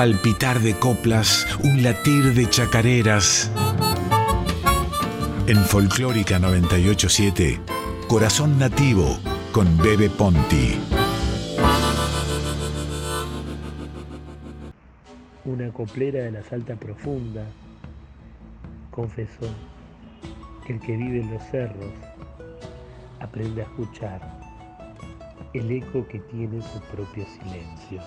palpitar de coplas, un latir de chacareras. En Folclórica 987, Corazón Nativo con Bebe Ponti. Una coplera de la Salta Profunda confesó que el que vive en los cerros aprende a escuchar el eco que tiene su propio silencio.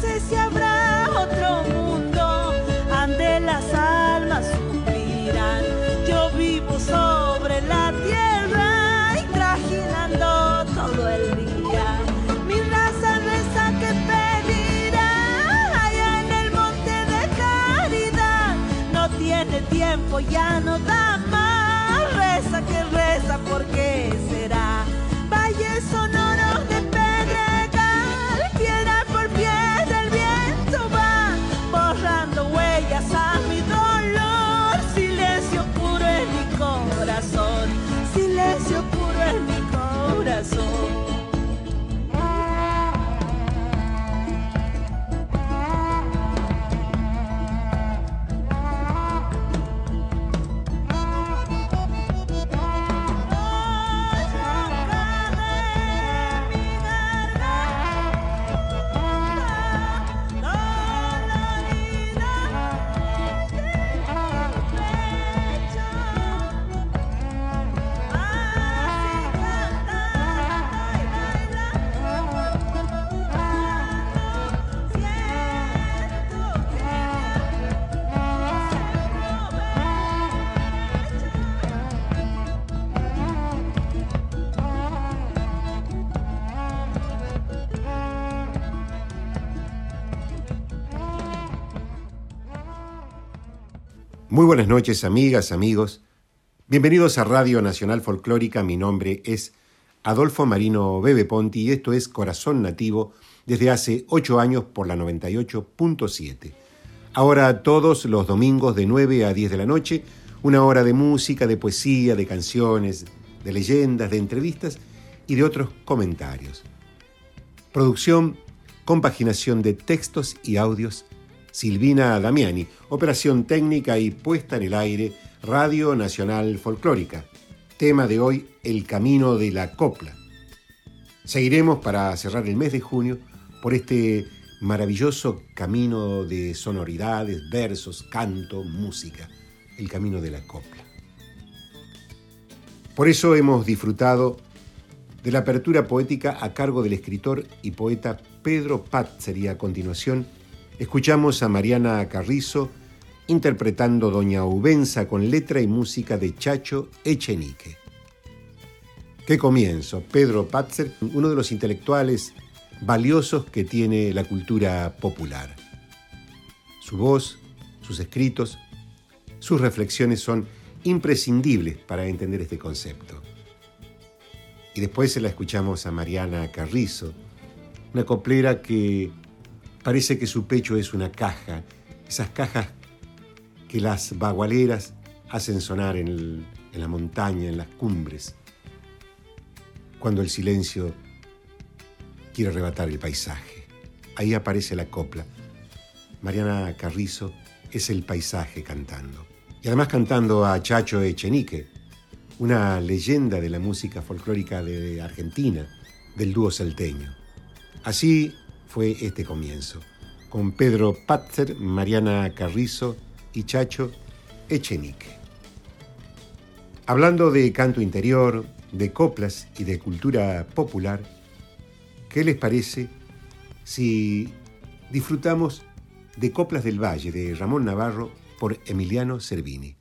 sé si habrá otro Muy buenas noches, amigas, amigos. Bienvenidos a Radio Nacional Folclórica. Mi nombre es Adolfo Marino Bebe Ponti y esto es Corazón Nativo desde hace ocho años por la 98.7. Ahora todos los domingos de 9 a 10 de la noche, una hora de música, de poesía, de canciones, de leyendas, de entrevistas y de otros comentarios. Producción, compaginación de textos y audios Silvina Damiani, operación técnica y puesta en el aire, Radio Nacional Folclórica. Tema de hoy, El Camino de la Copla. Seguiremos para cerrar el mes de junio por este maravilloso camino de sonoridades, versos, canto, música, el camino de la copla. Por eso hemos disfrutado de la apertura poética a cargo del escritor y poeta Pedro Pazzi a continuación Escuchamos a Mariana Carrizo interpretando Doña Ubenza con letra y música de Chacho Echenique. Qué comienzo, Pedro Patzer, uno de los intelectuales valiosos que tiene la cultura popular. Su voz, sus escritos, sus reflexiones son imprescindibles para entender este concepto. Y después se la escuchamos a Mariana Carrizo Una coplera que parece que su pecho es una caja, esas cajas que las bagualeras hacen sonar en, la montaña, en las cumbres, cuando el silencio quiere arrebatar el paisaje. Ahí aparece la copla. Mariana Carrizo es el paisaje cantando. Y además cantando a Chacho Echenique, una leyenda de la música folclórica de Argentina, del dúo salteño. Así fue este comienzo, con Pedro Patzer, Mariana Carrizo y Chacho Echenique. Hablando de canto interior, de coplas y de cultura popular, ¿qué les parece si disfrutamos de Coplas del Valle de Ramón Navarro por Emiliano Cervini?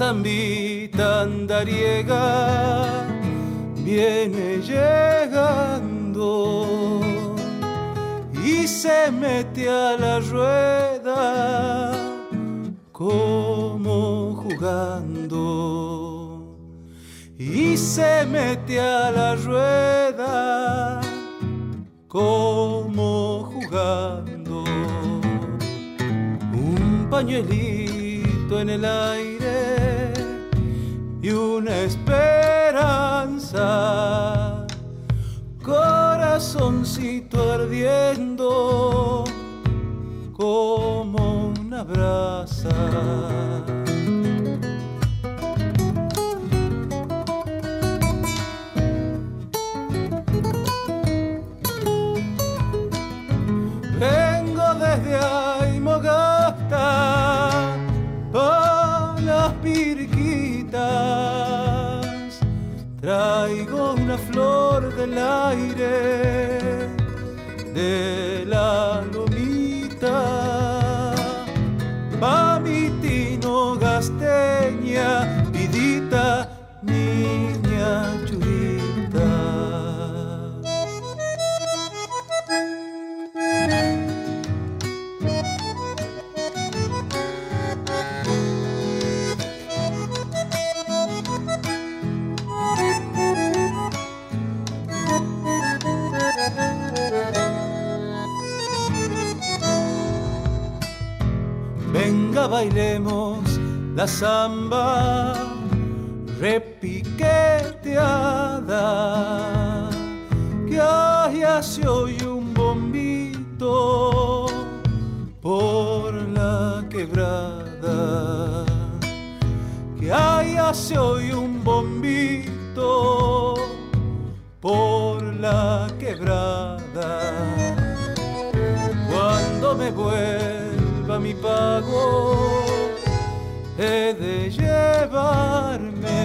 Zambita andariega viene llegando y se mete a la rueda como jugando. Y se mete a la rueda como jugando. Un pañuelito en el aire una esperanza, corazoncito ardiendo como una brasa. La samba repiqueteada. Que allá se oye un bombito por la quebrada. Que allá se oye un bombito por la quebrada. Cuando me vuelva mi pago, he de llevarme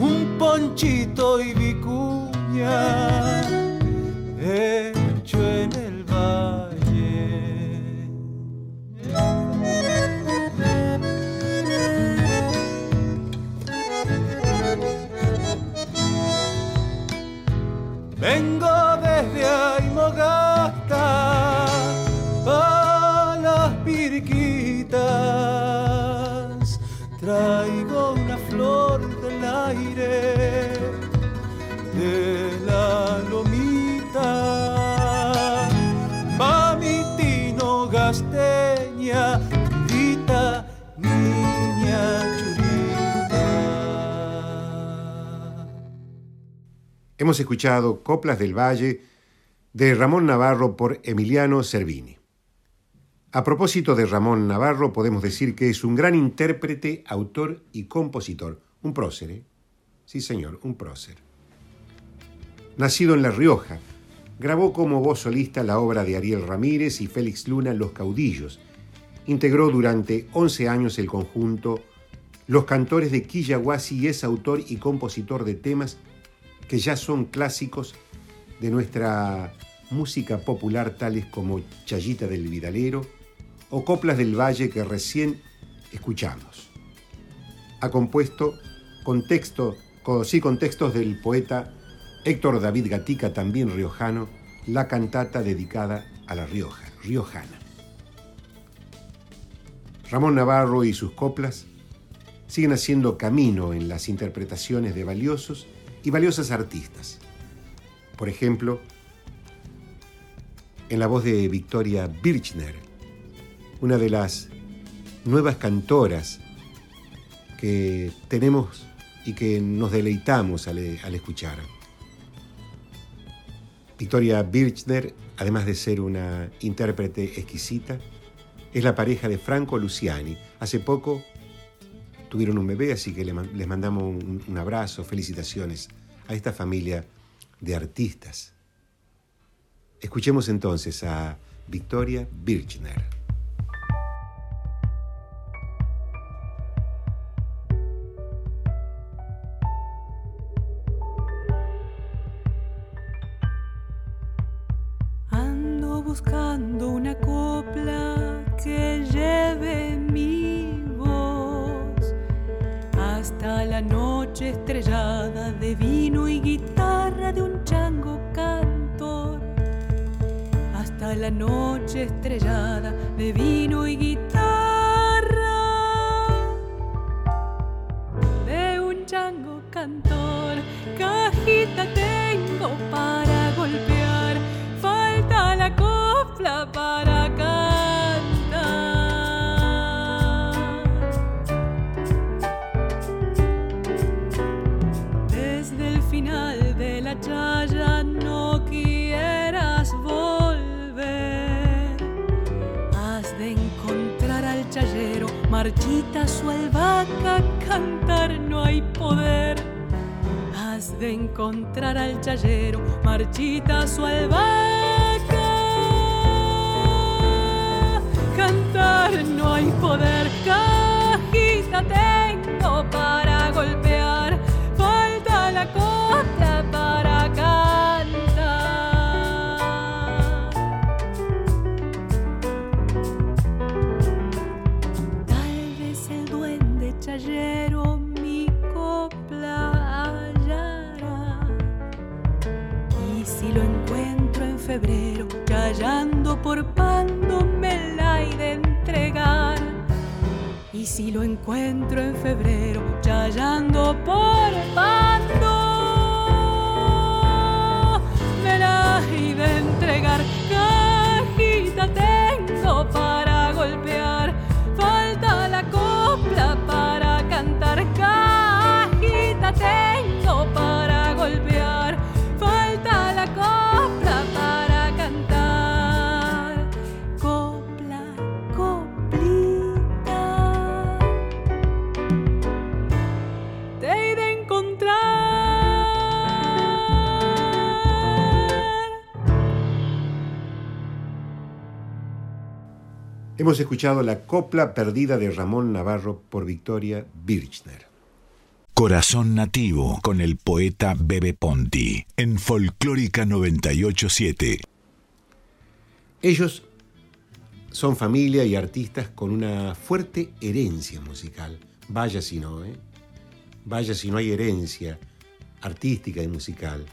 un ponchito y vicuña Hemos escuchado Coplas del Valle de Ramón Navarro por Emiliano Cervini. A propósito de Ramón Navarro, podemos decir que es un gran intérprete, autor y compositor. Un prócer, ¿eh? Sí, señor, un prócer. Nacido en La Rioja, grabó como voz solista la obra de Ariel Ramírez y Félix Luna Los Caudillos. Integró durante 11 años el conjunto Los Cantores de Quillahuasi y es autor y compositor de temas que ya son clásicos de nuestra música popular tales como Chayita del Vidalero o Coplas del Valle que recién escuchamos. ha compuesto con, texto, con, sí, con textos del poeta Héctor David Gatica, también riojano, la cantata dedicada a La Rioja, riojana. Ramón Navarro y sus coplas siguen haciendo camino en las interpretaciones de valiosos y valiosas artistas. Por ejemplo, en la voz de Victoria Birchner, una de las nuevas cantoras que tenemos y que nos deleitamos al, escuchar. Victoria Birchner, además de ser una intérprete exquisita, es la pareja de Franco Luciani. Hace poco tuvieron un bebé, así que les mandamos un, abrazo, felicitaciones a esta familia de artistas. Escuchemos entonces a Victoria Birchner. Mi copla hallará. Y si lo encuentro en febrero, callando por pando, me la he de entregar. Y si lo encuentro en febrero, callando por pando, me la he de entregar. Hemos escuchado la copla perdida de Ramón Navarro por Victoria Birchner. Corazón Nativo con el poeta Bebe Ponti en Folclórica 987. Ellos son familia y artistas con una fuerte herencia musical. Vaya si no, ¿eh? Vaya si no hay herencia artística y musical.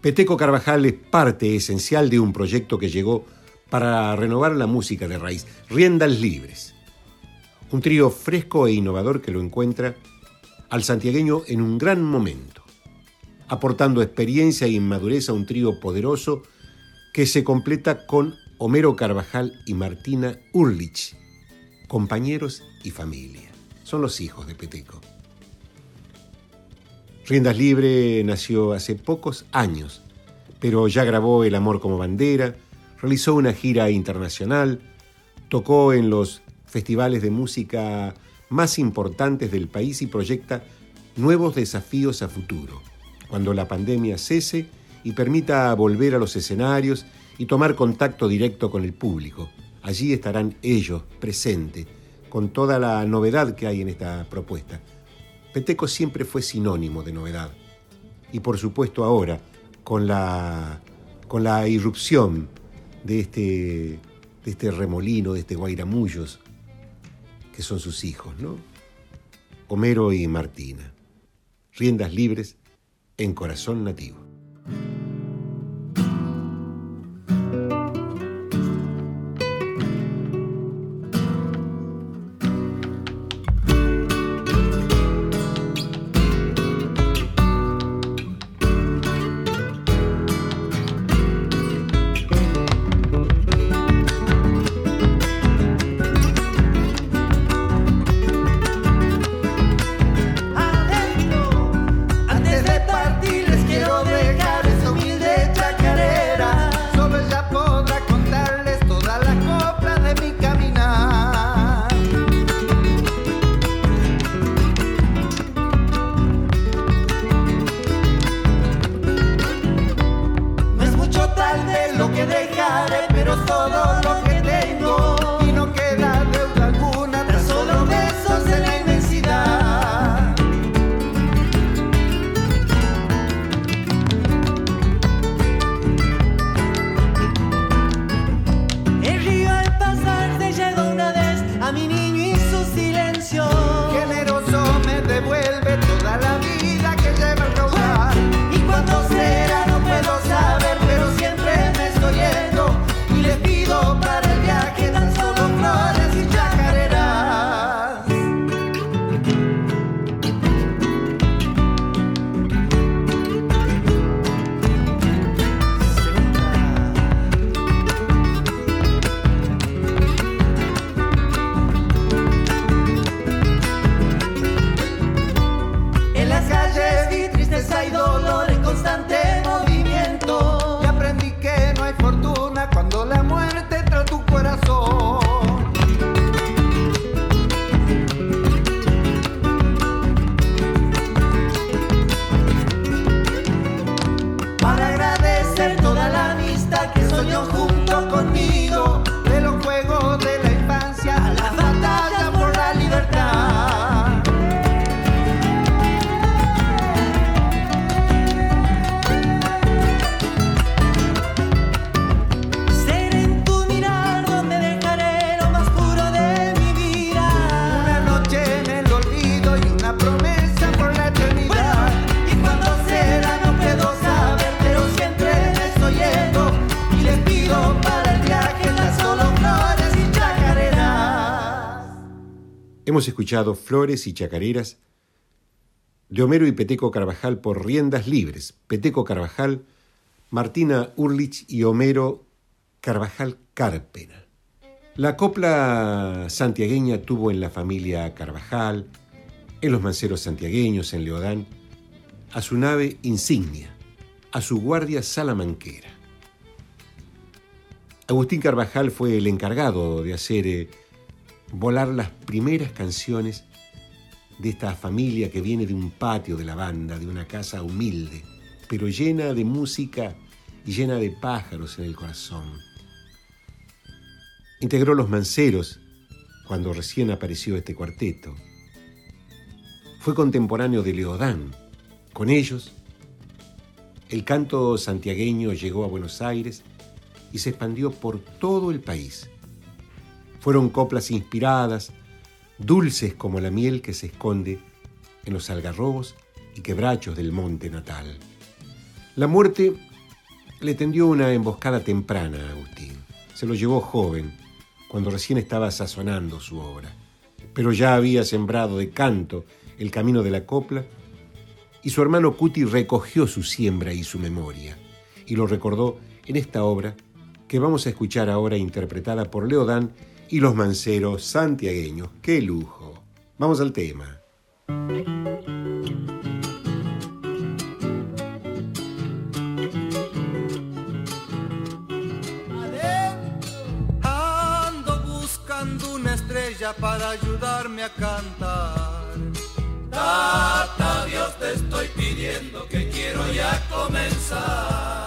Peteco Carvajal es parte esencial de un proyecto que llegó para renovar la música de raíz, Riendas Libres. Un trío fresco e innovador que lo encuentra al santiagueño en un gran momento, aportando experiencia e inmadurez a un trío poderoso que se completa con Homero Carvajal y Martina Urlich, compañeros y familia. Son los hijos de Peteco. Riendas Libre nació hace pocos años, pero ya grabó El Amor como Bandera, realizó una gira internacional, tocó en los festivales de música más importantes del país y proyecta nuevos desafíos a futuro, cuando la pandemia cese y permita volver a los escenarios y tomar contacto directo con el público. Allí estarán ellos presentes, con toda la novedad que hay en esta propuesta. Peteco siempre fue sinónimo de novedad. Y por supuesto ahora, con la, con la irrupción de este, este remolino, de este guairamullos, que son sus hijos, ¿no? Homero y Martina. Riendas libres en corazón nativo. Hemos escuchado Flores y Chacareras de Homero y Peteco Carvajal por Riendas Libres. Peteco Carvajal, Martina Urlich y Homero Carvajal Cárpena. La copla santiagueña tuvo en la familia Carvajal, en los manceros santiagueños, en Leodán, a su nave insignia, a su guardia salamanquera. Agustín Carvajal fue el encargado de hacer eh, volar las primeras canciones de esta familia que viene de un patio de la banda, de una casa humilde, pero llena de música y llena de pájaros en el corazón. Integró Los Manceros cuando recién apareció este cuarteto. Fue contemporáneo de Leodán. Con ellos, el canto santiagueño llegó a Buenos Aires y se expandió por todo el país. Fueron coplas inspiradas, dulces como la miel que se esconde en los algarrobos y quebrachos del monte natal. La muerte le tendió una emboscada temprana a Agustín. Se lo llevó joven, cuando recién estaba sazonando su obra. Pero ya había sembrado de canto el camino de la copla y su hermano Cuti recogió su siembra y su memoria y lo recordó en esta obra que vamos a escuchar ahora interpretada por Leodán y los manceros santiagueños. ¡Qué lujo! Vamos al tema. Ando buscando una estrella para ayudarme a cantar. Tata Dios te estoy pidiendo que quiero ya comenzar.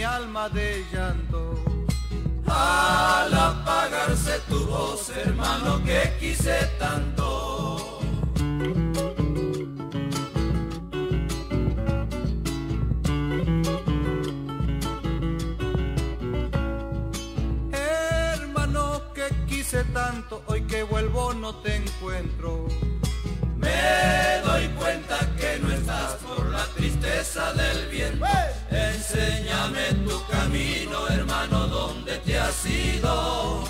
mi alma de llanto. Al apagarse tu voz, hermano, que quise tanto. Hermano, que quise tanto, hoy que vuelvo no te encuentro. Me doy cuenta que no estás por la tristeza del viento. Enséñame tu camino, hermano, ¿dónde te has ido?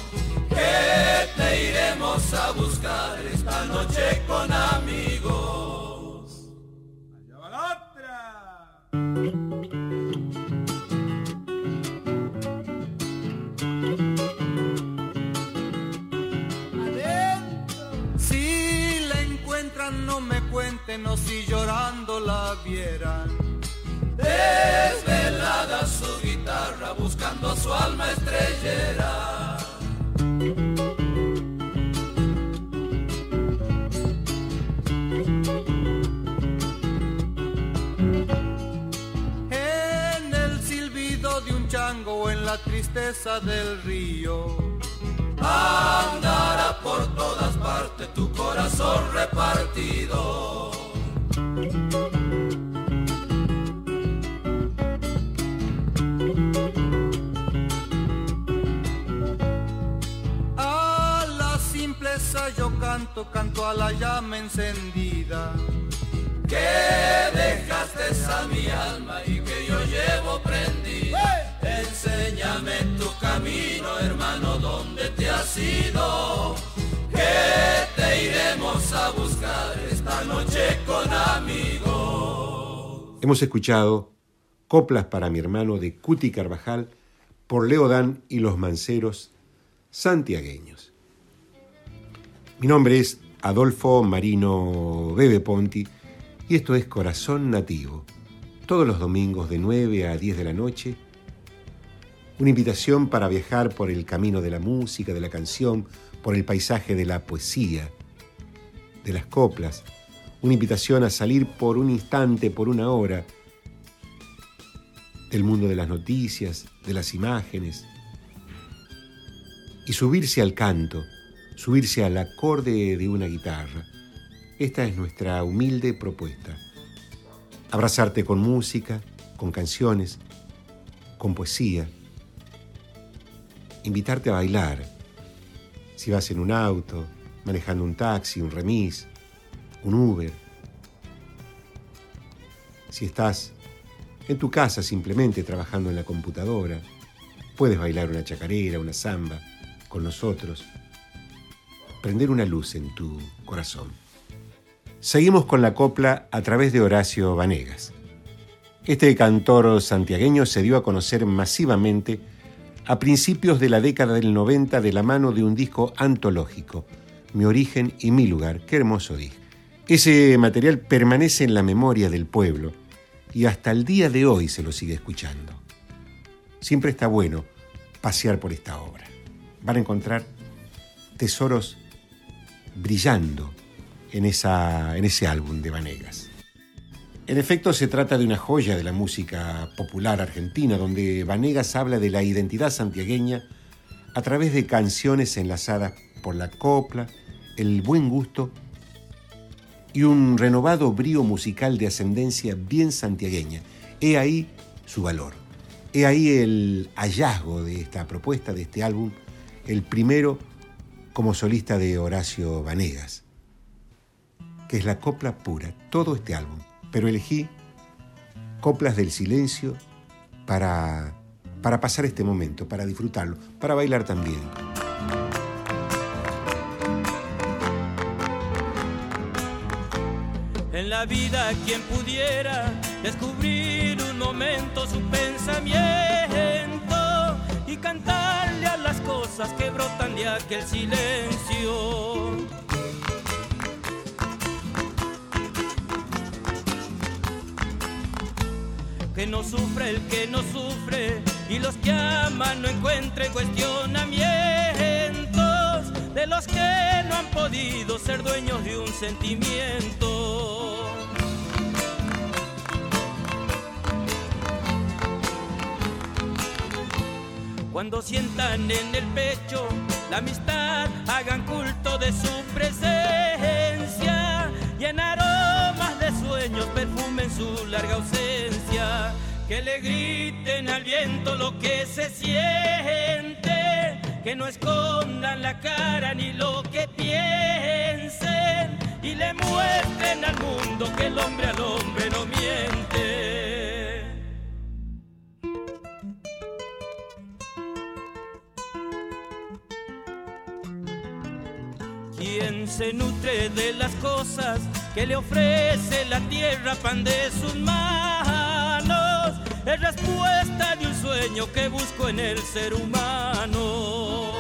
Que te iremos a buscar esta noche con amigos. Allá va la otra. no me cuenten o si llorando la vieran. Su guitarra buscando su alma estrellera. En el silbido de un chango o en la tristeza del río andará por todas partes tu corazón repartido. Canto, canto a la llama encendida. Que dejaste a mi alma y que yo llevo prendida. Enséñame tu camino, hermano, ¿dónde te has ido? Que te iremos a buscar esta noche con amigos. Hemos escuchado Coplas para mi hermano de Cuti Carvajal por Leodán y los Manceros santiagueños. Mi nombre es Adolfo Marino Bebe Ponti y esto es Corazón Nativo. Todos los domingos de 9 a 10 de la noche una invitación para viajar por el camino de la música, de la canción, por el paisaje de la poesía, de las coplas. Una invitación a salir por un instante, por una hora, del mundo de las noticias, de las imágenes, y subirse al canto, subirse al acorde de una guitarra. Esta es nuestra humilde propuesta. Abrazarte con música, con canciones, con poesía invitarte a bailar. Si vas en un auto, manejando un taxi, un remis, un Uber. Si estás en tu casa simplemente trabajando en la computadora, puedes bailar una chacarera, una samba con nosotros. Prender una luz en tu corazón. Seguimos con la copla a través de Horacio Vanegas. Este cantor santiagueño se dio a conocer masivamente a principios de la década del 90 de la mano de un disco antológico, Mi origen y mi lugar. Qué hermoso disco. Ese material permanece en la memoria del pueblo y hasta el día de hoy se lo sigue escuchando. Siempre está bueno pasear por esta obra. Van a encontrar tesoros brillando en, esa, en ese álbum de Vanegas. En efecto, se trata de una joya de la música popular argentina, donde Vanegas habla de la identidad santiagueña a través de canciones enlazadas por la copla, el buen gusto y un renovado brío musical de ascendencia bien santiagueña. He ahí su valor. He ahí el hallazgo de esta propuesta, de este álbum, el primero como solista de Horacio Vanegas, que es la copla pura, todo este álbum pero elegí coplas del silencio para, para pasar este momento, para disfrutarlo, para bailar también. En la vida quien pudiera descubrir un momento su pensamiento y cantarle a las cosas que brotan de aquel silencio que no sufre el que no sufre y los que aman no encuentren cuestionamientos de los que no han podido ser dueños de un sentimiento. Cuando sientan en el pecho la amistad, hagan culto de su presencia y en aromas de sueños perfumen su larga ausencia. Que le griten al viento lo que se siente que no escondan la cara ni lo que piensen y le muestren al mundo que el hombre al hombre no miente. Se nutre de las cosas que le ofrece la tierra, pan de sus manos, es respuesta de un sueño que busco en el ser humano.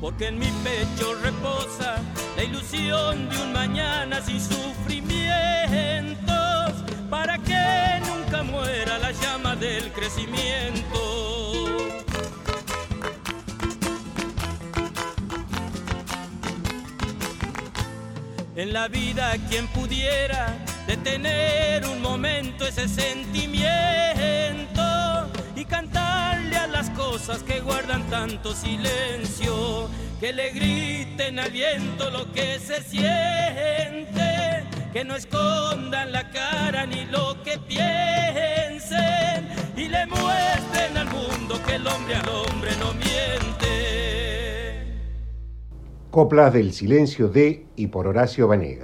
Porque en mi pecho reposa la ilusión de un mañana sin sufrimientos, para que nunca muera la llama del crecimiento. En la vida quien pudiera detener un momento ese sentimiento y cantarle a las cosas que guardan tanto silencio, que le griten al viento lo que se siente, que no escondan la cara ni lo que piensen y le muestren al mundo que el hombre al hombre no miente. Coplas del Silencio de y por Horacio Vanega.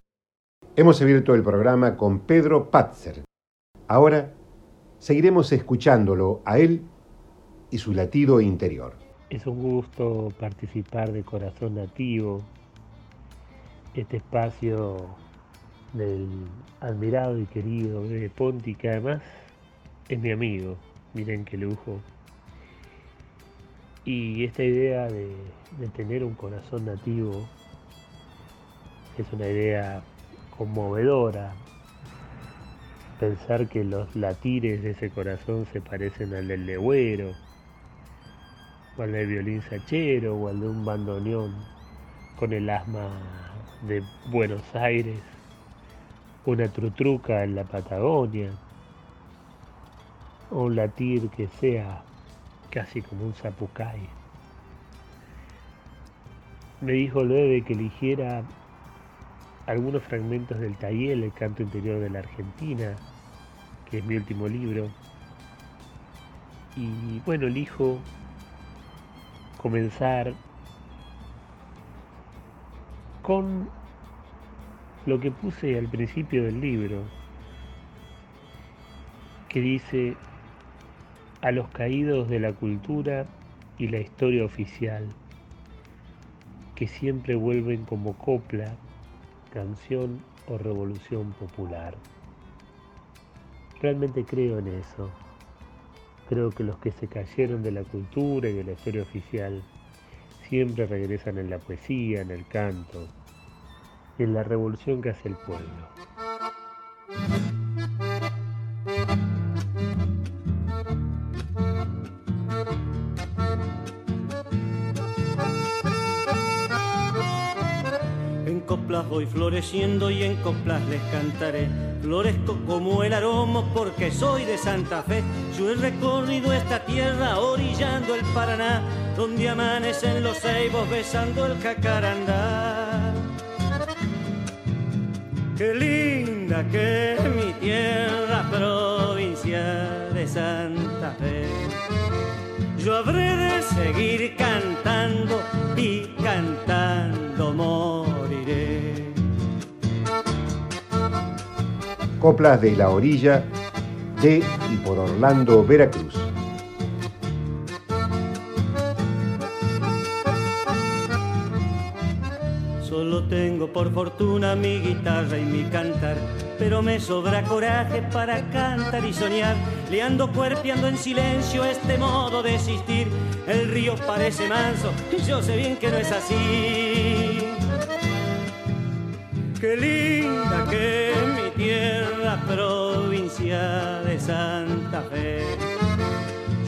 Hemos abierto el programa con Pedro Patzer. Ahora seguiremos escuchándolo a él y su latido interior. Es un gusto participar de Corazón Nativo, este espacio del admirado y querido Ponti, que además es mi amigo. Miren qué lujo. Y esta idea de, tener un corazón nativo es una idea conmovedora. Pensar que los latires de ese corazón se parecen al del legüero, o al del violín sachero, o al de un bandoneón con el asma de Buenos Aires, una trutruca en la Patagonia, o un latir que sea casi como un zapucay. Me dijo Lueve que eligiera algunos fragmentos del Tayel, el canto interior de la Argentina, que es mi último libro. Y bueno, elijo comenzar con lo que puse al principio del libro, que dice a los caídos de la cultura y la historia oficial, que siempre vuelven como copla, canción o revolución popular. Realmente creo en eso. Creo que los que se cayeron de la cultura y de la historia oficial siempre regresan en la poesía, en el canto, en la revolución que hace el pueblo. Voy floreciendo y en coplas les cantaré. Florezco como el aroma porque soy de Santa Fe. Yo he recorrido esta tierra orillando el Paraná, donde amanecen los ceibos besando el jacarandá. Qué linda que mi tierra, provincia de Santa Fe. Yo habré de seguir cantando y cantando moriré. Coplas de la orilla de y por Orlando, Veracruz. Solo tengo por fortuna mi guitarra y mi cantar, pero me sobra coraje para cantar y soñar. Le ando cuerpeando en silencio este modo de existir. El río parece manso yo sé bien que no es así. Qué linda que provincia de Santa Fe.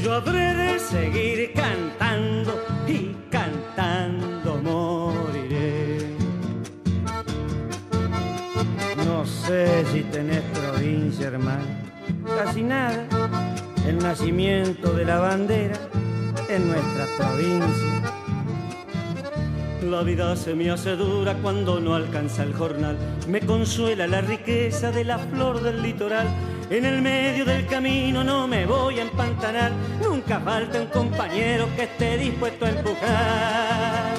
Yo habré de seguir cantando y cantando moriré. No sé si tenés provincia, hermano, casi nada. El nacimiento de la bandera en nuestra provincia. La vida se me hace dura cuando no alcanza el jornal. Me consuela la riqueza de la flor del litoral. En el medio del camino no me voy a empantanar, nunca falta un compañero que esté dispuesto a empujar.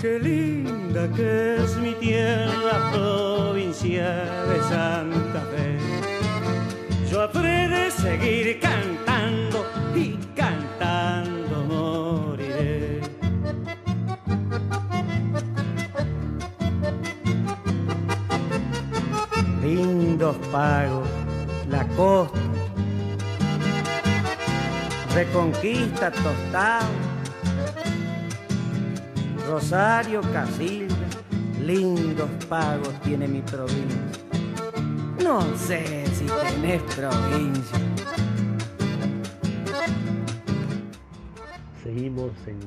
Qué linda que es mi tierra, provincia de Santa Fe. Yo habré de seguir cantando Pagos, la costa, reconquista tostado, Rosario Casilda, lindos pagos tiene mi provincia. No sé si tenés provincia. Seguimos en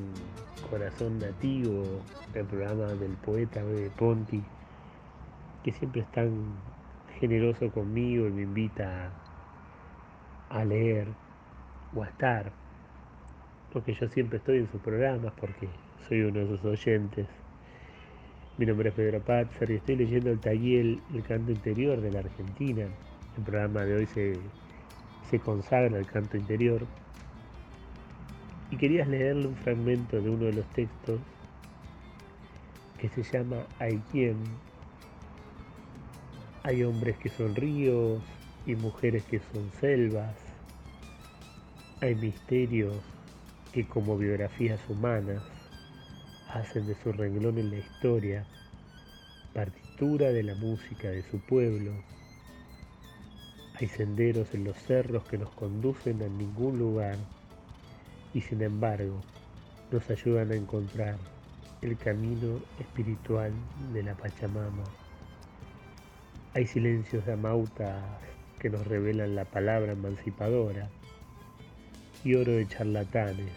Corazón Nativo, el programa del poeta Bebe Ponti, que siempre es tan generoso conmigo y me invita a leer o a estar, porque yo siempre estoy en sus programas, porque soy uno de sus oyentes. Mi nombre es Pedro Patzer y estoy leyendo el taller El canto interior de la Argentina. El programa de hoy se, se consagra al canto interior. Y querías leerle un fragmento de uno de los textos que se llama Hay quien. Hay hombres que son ríos y mujeres que son selvas. Hay misterios que como biografías humanas hacen de su renglón en la historia partitura de la música de su pueblo. Hay senderos en los cerros que nos conducen a ningún lugar y sin embargo nos ayudan a encontrar el camino espiritual de la Pachamama. Hay silencios de amautas que nos revelan la palabra emancipadora y oro de charlatanes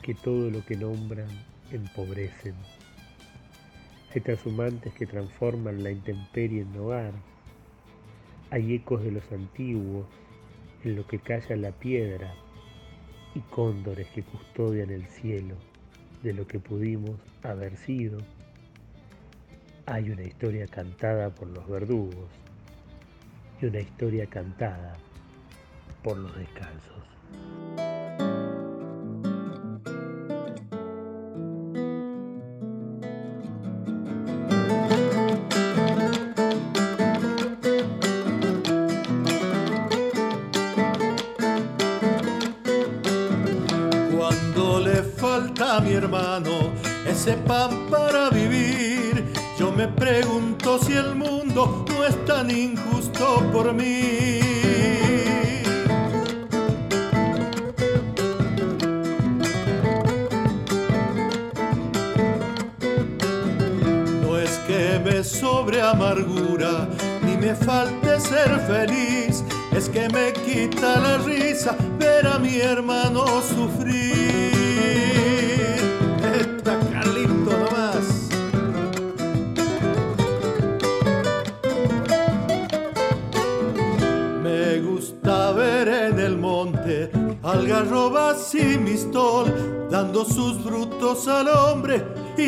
que todo lo que nombran empobrecen. Hay trashumantes que transforman la intemperie en hogar. Hay ecos de los antiguos en lo que calla la piedra y cóndores que custodian el cielo de lo que pudimos haber sido. Hay una historia cantada por los verdugos y una historia cantada por los descalzos.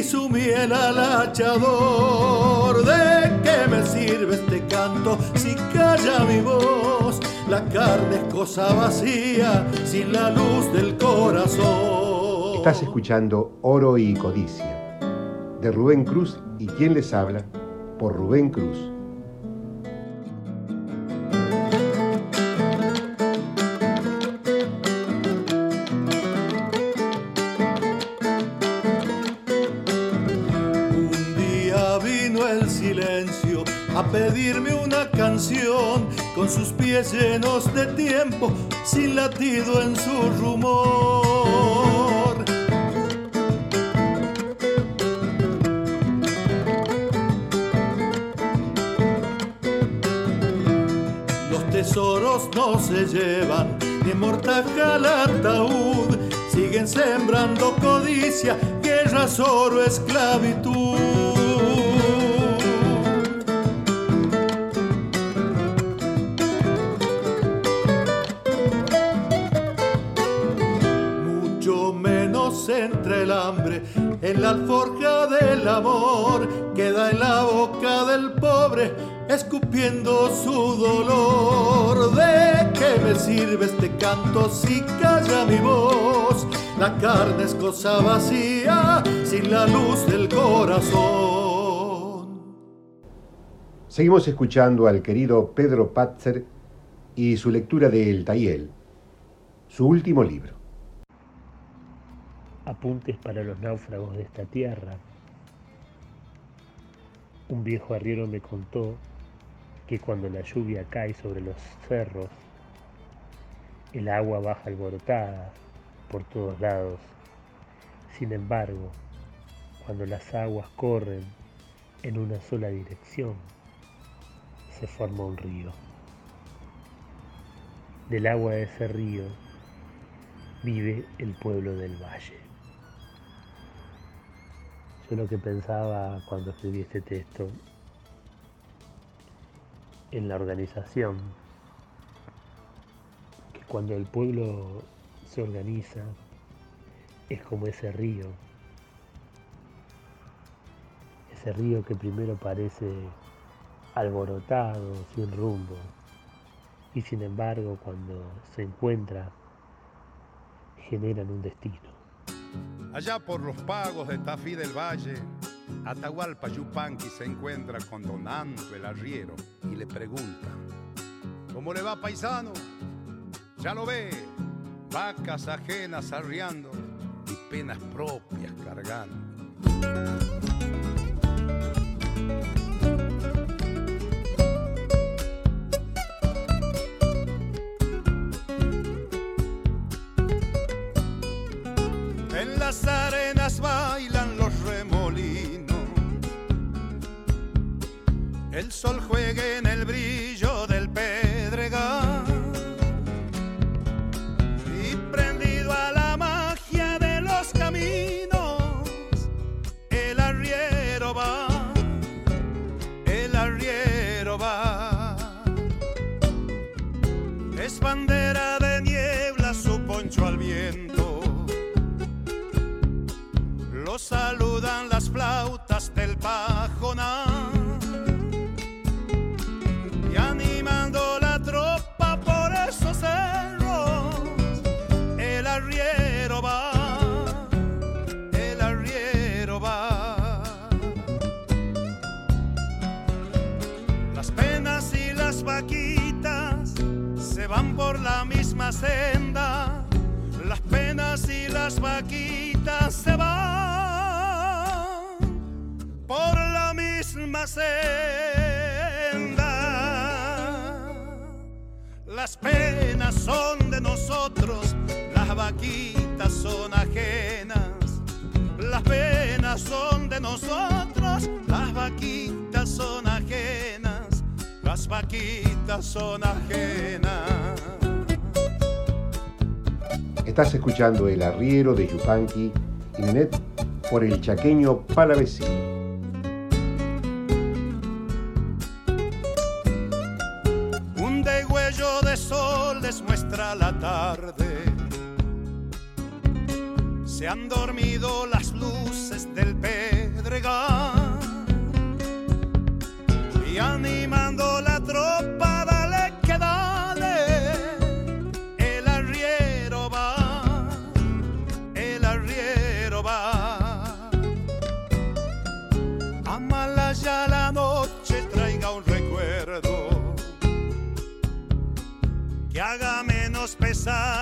Y su miel al hachador. ¿De qué me sirve este canto si calla mi voz? La carne es cosa vacía sin la luz del corazón. Estás escuchando Oro y Codicia, de Rubén Cruz y quien les habla, por Rubén Cruz. Pies llenos de tiempo, sin latido en su rumor. Los tesoros no se llevan, ni mortaja al ataúd, siguen sembrando codicia, guerras, oro, esclavitud. Canto si calla mi voz? La carne es cosa vacía sin la luz del corazón. Seguimos escuchando al querido Pedro Patzer y su lectura de El Tayel, su último libro. Apuntes para los náufragos de esta tierra. Un viejo arriero me contó que cuando la lluvia cae sobre los cerros, el agua baja alborotada por todos lados. Sin embargo, cuando las aguas corren en una sola dirección, se forma un río. Del agua de ese río vive el pueblo del valle. Yo lo que pensaba cuando escribí este texto en la organización, cuando el pueblo se organiza es como ese río, ese río que primero parece alborotado, sin rumbo, y sin embargo cuando se encuentra generan un destino. Allá por los pagos de Tafí del Valle, Atahualpa Yupanqui se encuentra con Donando el arriero y le pregunta, ¿cómo le va paisano? Ya lo ve, vacas ajenas arriando y penas propias cargando. En las arenas bailan los remolinos. El sol juega en el saludan las flautas del pajoná. Y animando la tropa por esos cerros, el arriero va, el arriero va. Las penas y las vaquitas se van por la misma senda. Las penas y las vaquitas senda. Las penas son de nosotros, las vaquitas son ajenas. Las penas son de nosotros, las vaquitas son ajenas. Las vaquitas son ajenas. Estás escuchando El Arriero de Yupanqui y Nenet por el chaqueño Palavecino. Han dormido las luces del pedregal. Y animando la tropa, dale que dale. El arriero va, el arriero va. Amalaya la noche traiga un recuerdo que haga menos pesada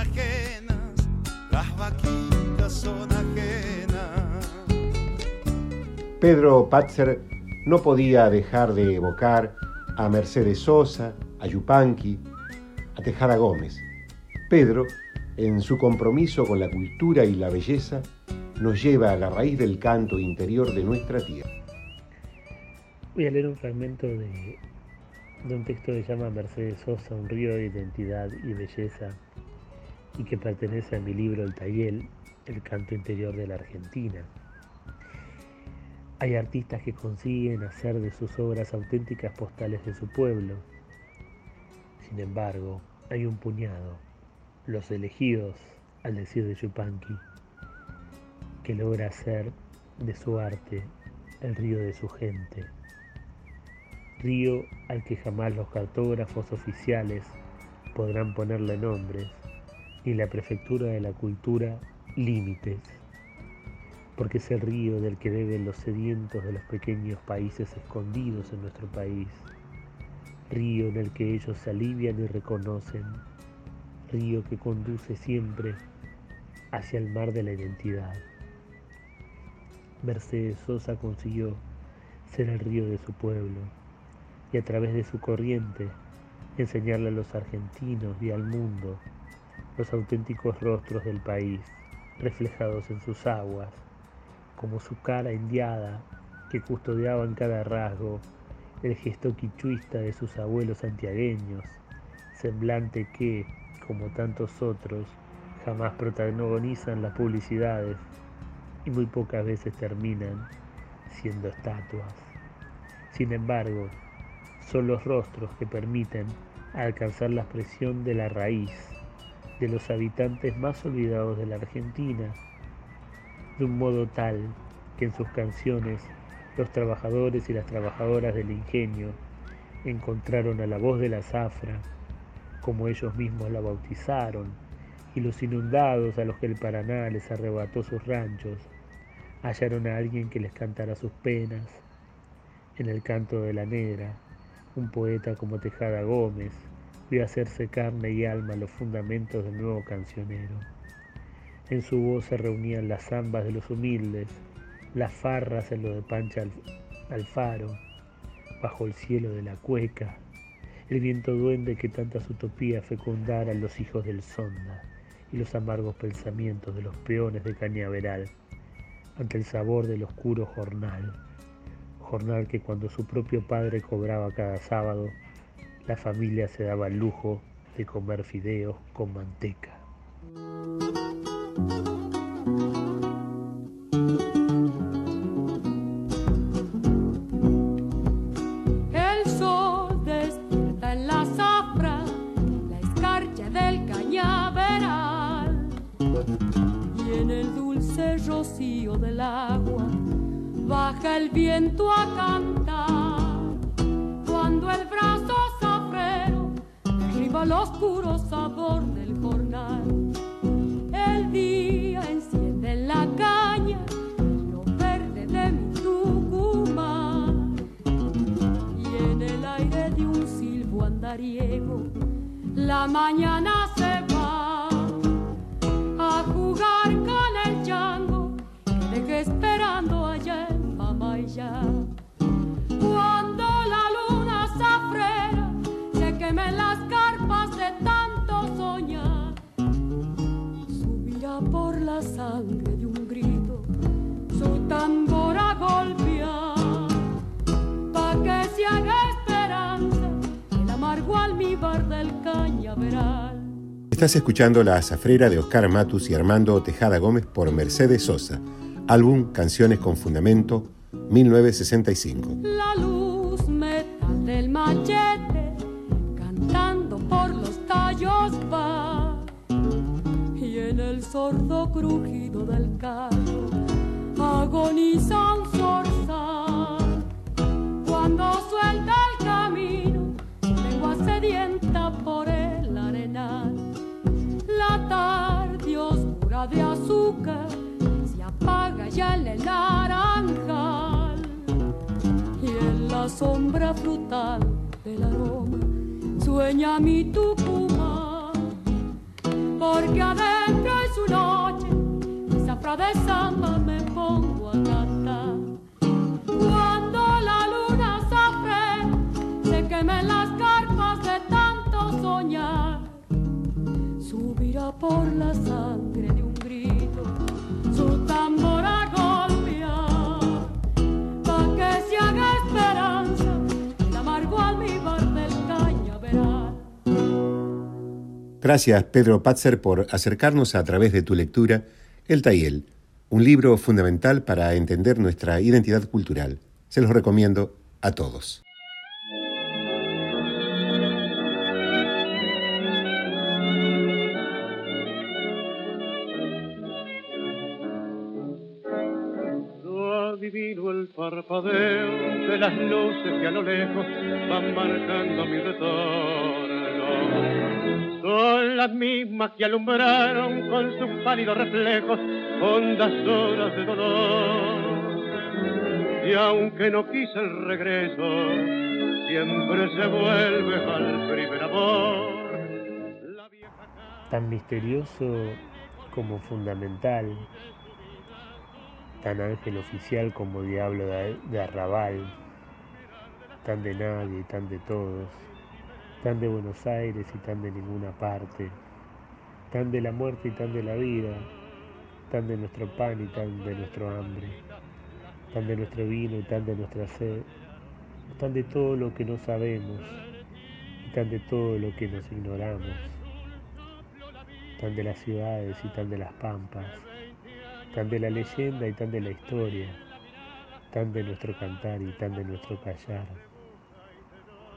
Las vaquitas son ajenas. Pedro Patzer no podía dejar de evocar a Mercedes Sosa, a Yupanqui, a Tejada Gómez. Pedro, en su compromiso con la cultura y la belleza, nos lleva a la raíz del canto interior de nuestra tierra. Voy a leer un fragmento de, un texto que se llama Mercedes Sosa, un río de identidad y belleza, y que pertenece a mi libro El Tayel, el canto interior de la Argentina. Hay artistas que consiguen hacer de sus obras auténticas postales de su pueblo. Sin embargo, hay un puñado, los elegidos, al decir de Yupanqui, que logra hacer de su arte el río de su gente. Río al que jamás los cartógrafos oficiales podrán ponerle nombres, ni la prefectura de la cultura límites porque es el río del que beben los sedientos de los pequeños países escondidos en nuestro país, río en el que ellos se alivian y reconocen, río que conduce siempre hacia el mar de la identidad. Mercedes Sosa consiguió ser el río de su pueblo y a través de su corriente enseñarle a los argentinos y al mundo los auténticos rostros del país reflejados en sus aguas como su cara indiada que custodiaba en cada rasgo el gesto quichuista de sus abuelos santiagueños, semblante que, como tantos otros, jamás protagonizan las publicidades y muy pocas veces terminan siendo estatuas. Sin embargo, son los rostros que permiten alcanzar la expresión de la raíz de los habitantes más olvidados de la Argentina de un modo tal que en sus canciones los trabajadores y las trabajadoras del ingenio encontraron a la voz de la zafra, como ellos mismos la bautizaron, y los inundados a los que el Paraná les arrebató sus ranchos, hallaron a alguien que les cantara sus penas. En el canto de la negra, un poeta como Tejada Gómez vio hacerse carne y alma los fundamentos del nuevo cancionero. En su voz se reunían las zambas de los humildes, las farras en lo de Pancha Alfaro, bajo el cielo de la cueca, el viento duende que tantas utopías fecundara los hijos del sonda y los amargos pensamientos de los peones de cañaveral ante el sabor del oscuro jornal, jornal que cuando su propio padre cobraba cada sábado, la familia se daba el lujo de comer fideos con manteca. Estás escuchando La Azafrera de Oscar Matus y Armando Tejada Gómez por Mercedes Sosa, álbum Canciones con Fundamento, 1965. la luz metal del cantando por los tallos va y en el sordo crujido del carro agoniza playa en el naranjal y en la sombra frutal del aroma sueña mi Tucumán, porque adentro en su noche zafra de samba me pongo a cantar. Cuando la luna safre se quemen las carpas de tanto soñar, subirá por la sangre Gracias, Pedro Patzer, por acercarnos a través de tu lectura El Tayel, un libro fundamental para entender nuestra identidad cultural. Se los recomiendo a todos. adivino el parpadeo de las luces que a lo lejos van marcando mi retorno. Son las mismas que alumbraron con sus pálidos reflejos hondas horas de dolor. Y aunque no quise el regreso, siempre se vuelve al primer amor. Tan misterioso como fundamental tan ángel oficial como diablo de, arrabal, tan de nadie tan de todos, tan de Buenos Aires y tan de ninguna parte, tan de la muerte y tan de la vida, tan de nuestro pan y tan de nuestro hambre, tan de nuestro vino y tan de nuestra sed, tan de todo lo que no sabemos y tan de todo lo que nos ignoramos, tan de las ciudades y tan de las pampas tan de la leyenda y tan de la historia, tan de nuestro cantar y tan de nuestro callar,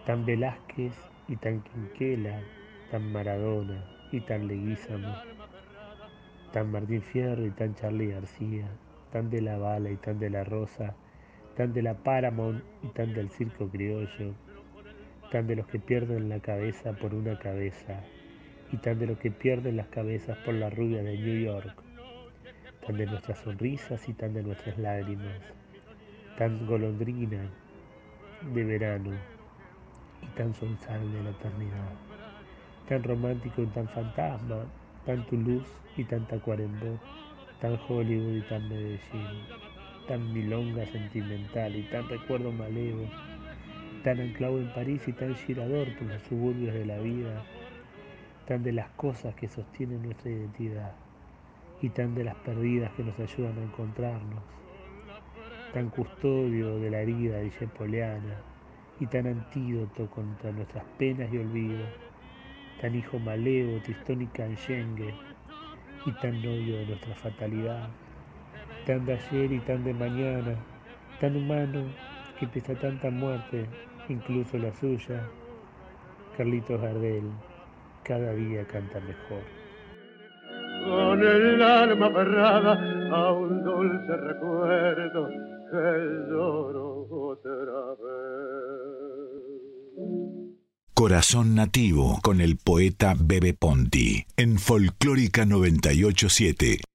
tan Velázquez y tan Quinquela, tan Maradona y tan Leguízamo, tan Martín Fierro y tan Charlie García, tan de la bala y tan de la rosa, tan de la Paramount y tan del circo criollo, tan de los que pierden la cabeza por una cabeza y tan de los que pierden las cabezas por la rubia de New York tan de nuestras sonrisas y tan de nuestras lágrimas, tan golondrina de verano y tan solsal de la eternidad, tan romántico y tan fantasma, tan luz y tanta Tacuarembó, tan Hollywood y tan Medellín, tan milonga sentimental y tan recuerdo malevo, tan anclado en París y tan girador por los suburbios de la vida, tan de las cosas que sostienen nuestra identidad y tan de las perdidas que nos ayudan a encontrarnos, tan custodio de la herida de Yepoleana y tan antídoto contra nuestras penas y olvidos, tan hijo maleo, tristón y canchengue y tan novio de nuestra fatalidad, tan de ayer y tan de mañana, tan humano que pesa tanta muerte, incluso la suya, Carlitos Gardel cada día canta mejor con el alma aferrada a un dulce recuerdo que lloro otra vez. Corazón Nativo con el poeta Bebe Ponti en Folclórica 987.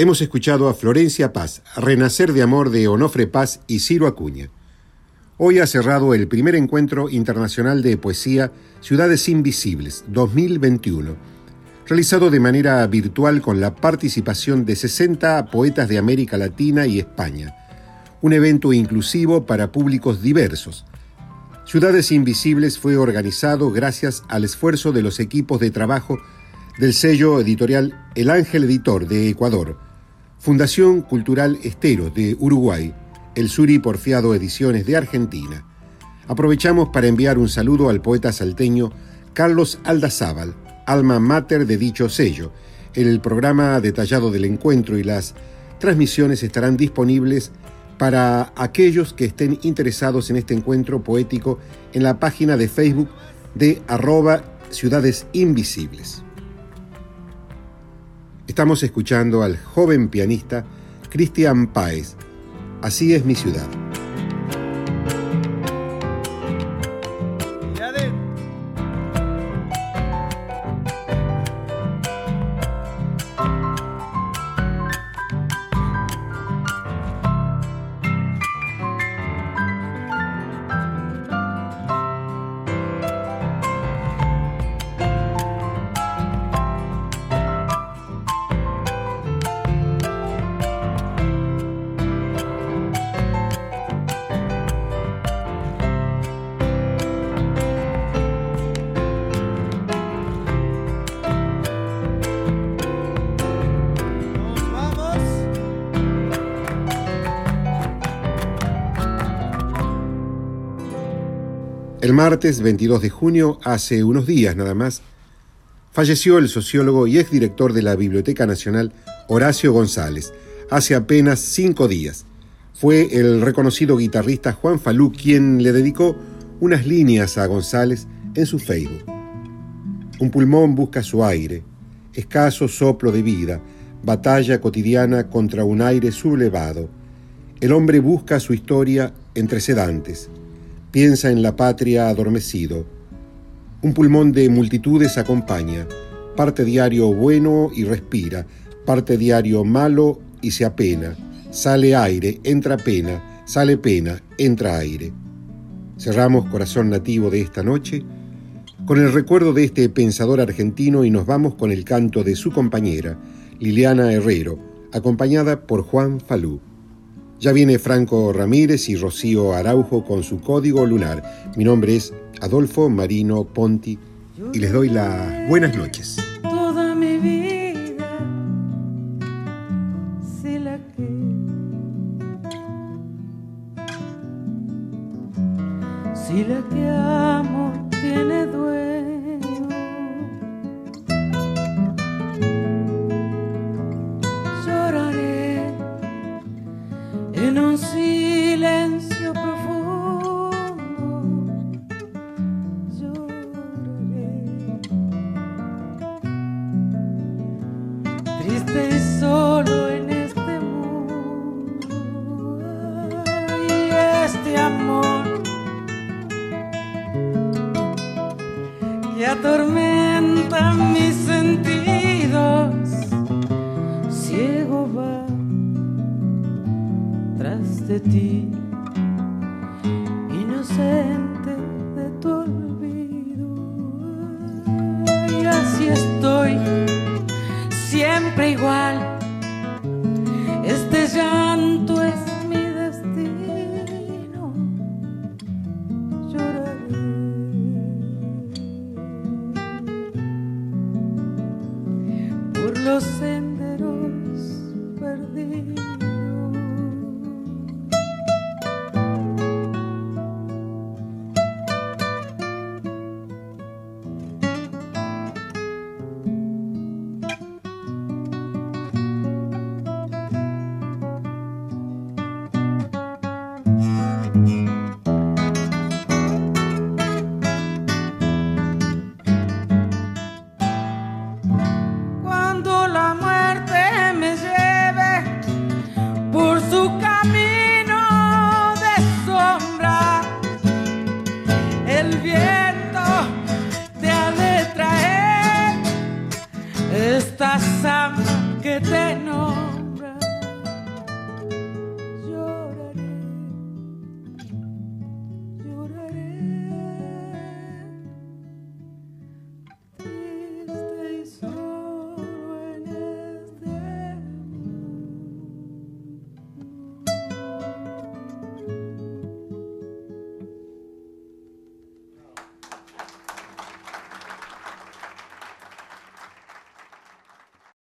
Hemos escuchado a Florencia Paz, Renacer de Amor de Onofre Paz y Ciro Acuña. Hoy ha cerrado el primer encuentro internacional de poesía Ciudades Invisibles 2021, realizado de manera virtual con la participación de 60 poetas de América Latina y España. Un evento inclusivo para públicos diversos. Ciudades Invisibles fue organizado gracias al esfuerzo de los equipos de trabajo del sello editorial El Ángel Editor de Ecuador, Fundación Cultural Estero de Uruguay, el Suri Porfiado Ediciones de Argentina. Aprovechamos para enviar un saludo al poeta salteño Carlos Aldazábal, alma mater de dicho sello. El programa detallado del encuentro y las transmisiones estarán disponibles para aquellos que estén interesados en este encuentro poético en la página de Facebook de arroba Ciudades Invisibles. Estamos escuchando al joven pianista Cristian Páez. Así es mi ciudad. Martes 22 de junio, hace unos días nada más, falleció el sociólogo y exdirector de la Biblioteca Nacional, Horacio González, hace apenas cinco días. Fue el reconocido guitarrista Juan Falú quien le dedicó unas líneas a González en su Facebook. Un pulmón busca su aire, escaso soplo de vida, batalla cotidiana contra un aire sublevado. El hombre busca su historia entre sedantes piensa en la patria adormecido. Un pulmón de multitudes acompaña, parte diario bueno y respira, parte diario malo y se apena, sale aire, entra pena, sale pena, entra aire. Cerramos Corazón Nativo de esta noche con el recuerdo de este pensador argentino y nos vamos con el canto de su compañera, Liliana Herrero, acompañada por Juan Falú. Ya viene Franco Ramírez y Rocío Araujo con su código lunar. Mi nombre es Adolfo Marino Ponti y les doy las buenas noches. Toda mi vida, si la que la que amo